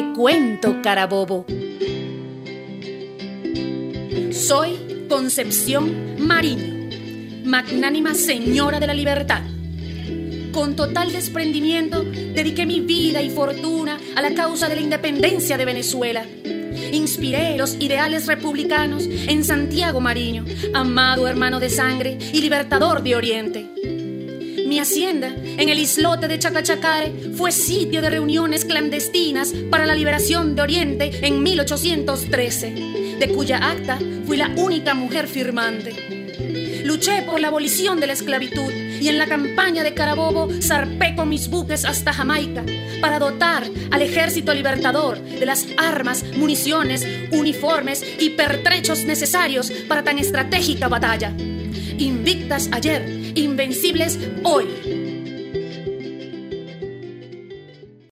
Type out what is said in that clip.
Cuento, carabobo. Soy Concepción Mariño, magnánima señora de la libertad. Con total desprendimiento dediqué mi vida y fortuna a la causa de la independencia de Venezuela. Inspiré los ideales republicanos en Santiago Mariño, amado hermano de sangre y libertador de Oriente. Mi hacienda, en el islote de Chacachacare, fue sitio de reuniones clandestinas para la liberación de Oriente en 1813, de cuya acta fui la única mujer firmante. Luché por la abolición de la esclavitud y en la campaña de Carabobo zarpé con mis buques hasta Jamaica para dotar al ejército libertador de las armas, municiones, uniformes y pertrechos necesarios para tan estratégica batalla. Invictas ayer, invencibles hoy.